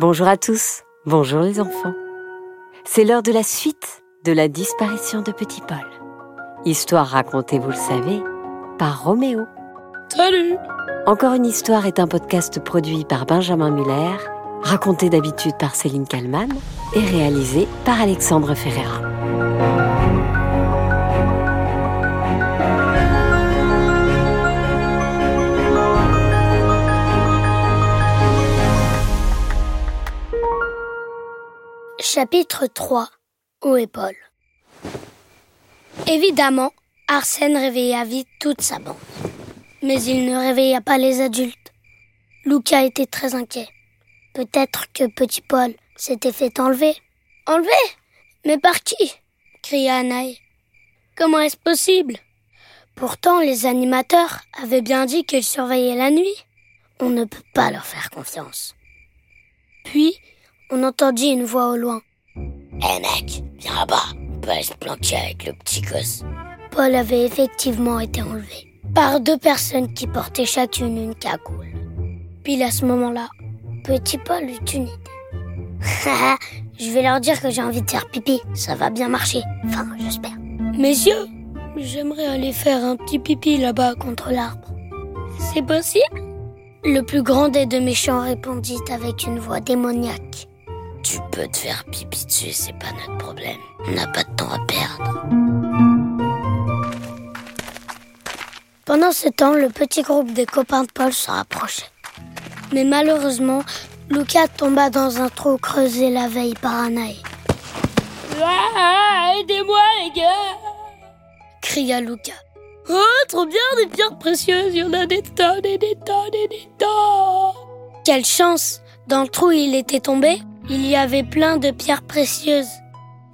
Bonjour à tous, bonjour les enfants. C'est l'heure de la suite de la disparition de Petit Paul. Histoire racontée, vous le savez, par Roméo. Salut Encore une histoire est un podcast produit par Benjamin Muller, raconté d'habitude par Céline Kallmann et réalisé par Alexandre Ferreira. Chapitre 3 Où est Paul? Évidemment, Arsène réveilla vite toute sa bande. Mais il ne réveilla pas les adultes. Luca était très inquiet. Peut-être que petit Paul s'était fait enlever. Enlever? Mais par qui? cria Anaï. Comment est-ce possible? Pourtant, les animateurs avaient bien dit qu'ils surveillaient la nuit. On ne peut pas leur faire confiance. Puis, on entendit une voix au loin. Hé mec, viens là-bas, on peut aller se planquer avec le petit gosse. Paul avait effectivement été enlevé par deux personnes qui portaient chacune une cagoule. Puis à ce moment-là, petit Paul eut une idée. Je vais leur dire que j'ai envie de faire pipi, ça va bien marcher. Enfin, j'espère. Messieurs, j'aimerais aller faire un petit pipi là-bas contre l'arbre. C'est possible? Le plus grand des deux méchants répondit avec une voix démoniaque. Tu peux te faire pipi dessus, c'est pas notre problème. On n'a pas de temps à perdre. Pendant ce temps, le petit groupe des copains de Paul se rapprochait. Mais malheureusement, Lucas tomba dans un trou creusé la veille par Anaï. Ah, aidez-moi les gars cria Lucas. Oh, trop bien des pierres précieuses, il y en a des tonnes et des tonnes et des tonnes Quelle chance Dans le trou où il était tombé, il y avait plein de pierres précieuses.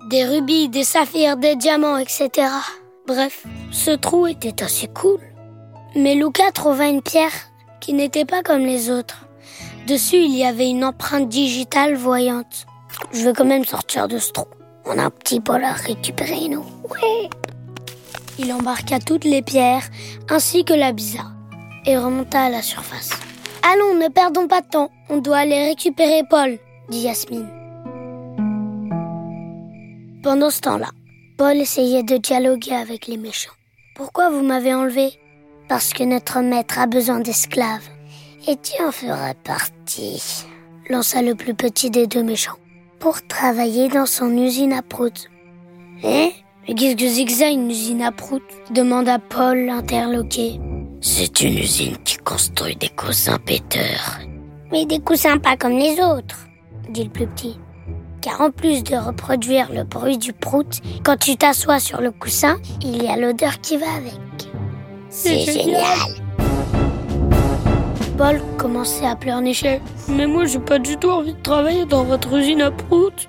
Des rubis, des saphirs, des diamants, etc. Bref, ce trou était assez cool. Mais Luca trouva une pierre qui n'était pas comme les autres. Dessus, il y avait une empreinte digitale voyante. Je veux quand même sortir de ce trou. On a un petit bol à récupérer, nous. Ouais. Il embarqua toutes les pierres, ainsi que la bizarre, et remonta à la surface. Allons, ne perdons pas de temps. On doit aller récupérer Paul, dit Yasmine. Pendant ce temps-là, Paul essayait de dialoguer avec les méchants. Pourquoi vous m'avez enlevé? Parce que notre maître a besoin d'esclaves. Et tu en feras partie, lança le plus petit des deux méchants, pour travailler dans son usine à prout. Hein? Mais qu'est-ce que c'est que ça, une usine à prout demanda Paul, interloqué. C'est une usine qui construit des coussins péteurs. Mais des coussins pas comme les autres, dit le plus petit. Car en plus de reproduire le bruit du prout, quand tu t'assois sur le coussin, il y a l'odeur qui va avec. C'est génial. Paul commençait à pleurnicher. Mais moi, j'ai pas du tout envie de travailler dans votre usine à prout.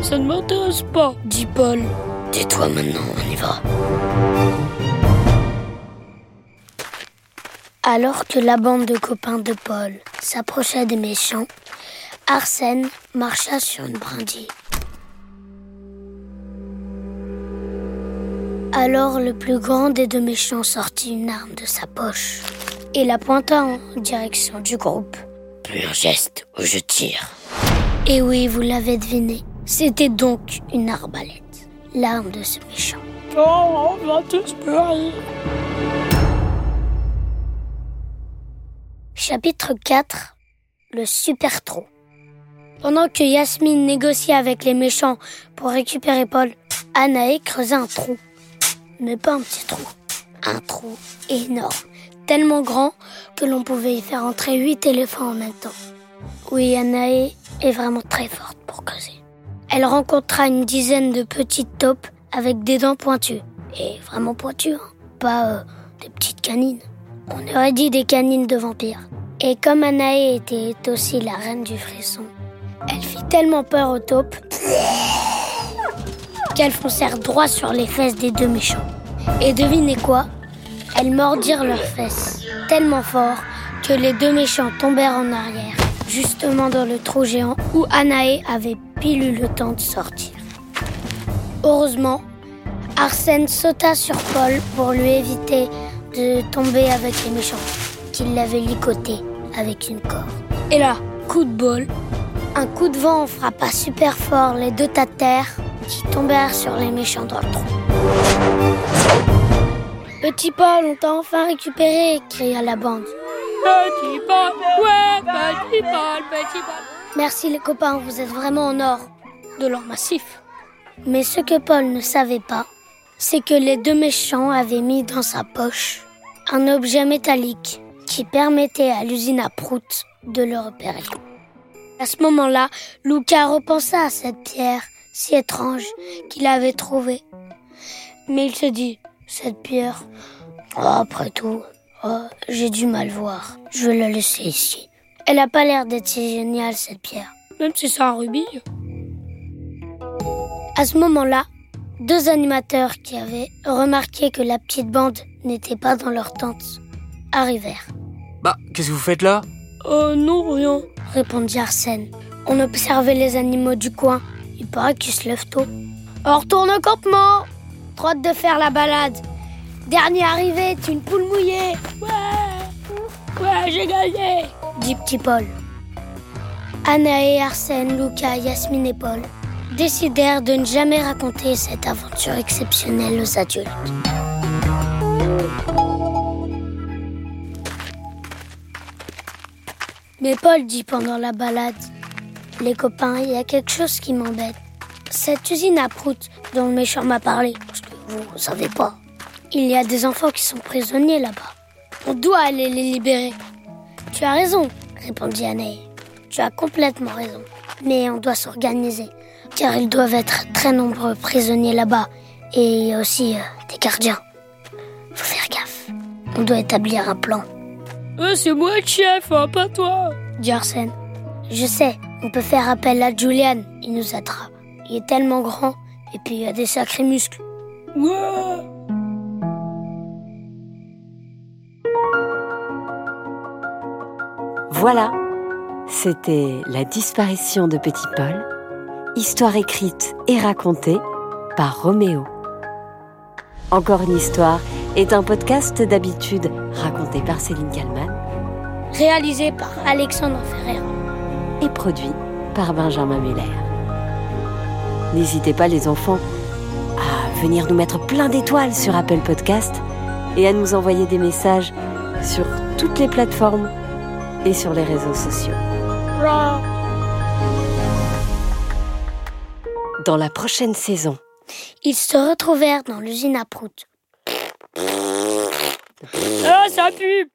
Ça ne m'intéresse pas, dit Paul. Tais-toi maintenant, on y va. Alors que la bande de copains de Paul s'approchait des méchants, Arsène marcha sur une brindille. Alors le plus grand des deux méchants sortit une arme de sa poche et la pointa en direction du groupe. Plus un geste ou je tire. Et oui, vous l'avez deviné, c'était donc une arbalète, l'arme de ce méchant. Oh, on va tous pleurer. Chapitre 4 Le super trou. Pendant que Yasmine négociait avec les méchants pour récupérer Paul, Anaé creusait un trou. Mais pas un petit trou, un trou énorme, tellement grand que l'on pouvait y faire entrer huit éléphants en même temps. Oui, Anaé est vraiment très forte pour creuser. Elle rencontra une dizaine de petites taupes avec des dents pointues. Et vraiment pointues, hein. pas euh, des petites canines. On aurait dit des canines de vampires. Et comme Anaé était aussi la reine du frisson, elle fit tellement peur aux taupes qu'elles foncèrent droit sur les fesses des deux méchants. Et devinez quoi? Elles mordirent leurs fesses tellement fort que les deux méchants tombèrent en arrière, justement dans le trou géant où Anaé avait pile eu le temps de sortir. Heureusement, Arsène sauta sur Paul pour lui éviter de tomber avec les méchants, qui l'avaient licoté avec une corde. Et là, coup de bol, Un coup de vent frappa super fort les deux tas de terre qui tombèrent sur les méchants dans le trou. Petit Paul, on t'a enfin récupéré, cria la bande. Petit Paul, ouais, petit Paul, petit Paul. Merci les copains, vous êtes vraiment en or. De l'or massif. Mais ce que Paul ne savait pas, c'est que les deux méchants avaient mis dans sa poche un objet métallique qui permettait à l'usine à prout de le repérer. À ce moment-là, Lucas repensa à cette pierre si étrange qu'il avait trouvée. Mais il se dit, cette pierre, oh, après tout, oh, j'ai du mal voir. Je vais la laisser ici. Elle a pas l'air d'être si géniale, cette pierre. Même si c'est un rubis. À ce moment-là, deux animateurs qui avaient remarqué que la petite bande n'était pas dans leur tente arrivèrent. Bah, qu'est-ce que vous faites là? Oh non, rien. Répondit Arsène. On observait les animaux du coin. Il paraît qu'ils se lèvent tôt. On retourne au campement Trop de faire la balade. Dernier arrivé est une poule mouillée. Ouais, ouais, j'ai gagné. Dit petit Paul. Anna et Arsène, Lucas, Yasmine et Paul décidèrent de ne jamais raconter cette aventure exceptionnelle aux adultes. Mais Paul dit pendant la balade Les copains, il y a quelque chose qui m'embête. Cette usine à prout dont le méchant m'a parlé, parce que vous savez pas, il y a des enfants qui sont prisonniers là-bas. On doit aller les libérer. Tu as raison, répondit Anaï. Tu as complètement raison. Mais on doit s'organiser, car ils doivent être très nombreux prisonniers là-bas, et aussi euh, des gardiens. Faut faire gaffe. On doit établir un plan. Euh, c'est moi le chef, hein, pas toi. dit Arsène. Je sais, on peut faire appel à Julian, il nous attrape. Il est tellement grand, et puis il a des sacrés muscles. Ouais. Voilà, c'était La disparition de Petit Paul, histoire écrite et racontée par Roméo. Encore une histoire est un podcast d'habitude raconté par Céline Kalman Réalisé par Alexandre Ferrer. et produit par Benjamin Muller. N'hésitez pas les enfants à venir nous mettre plein d'étoiles sur Apple Podcast et à nous envoyer des messages sur toutes les plateformes et sur les réseaux sociaux. Dans la prochaine saison, Ils se retrouvèrent dans l'usine à prout. Ah, ça pue.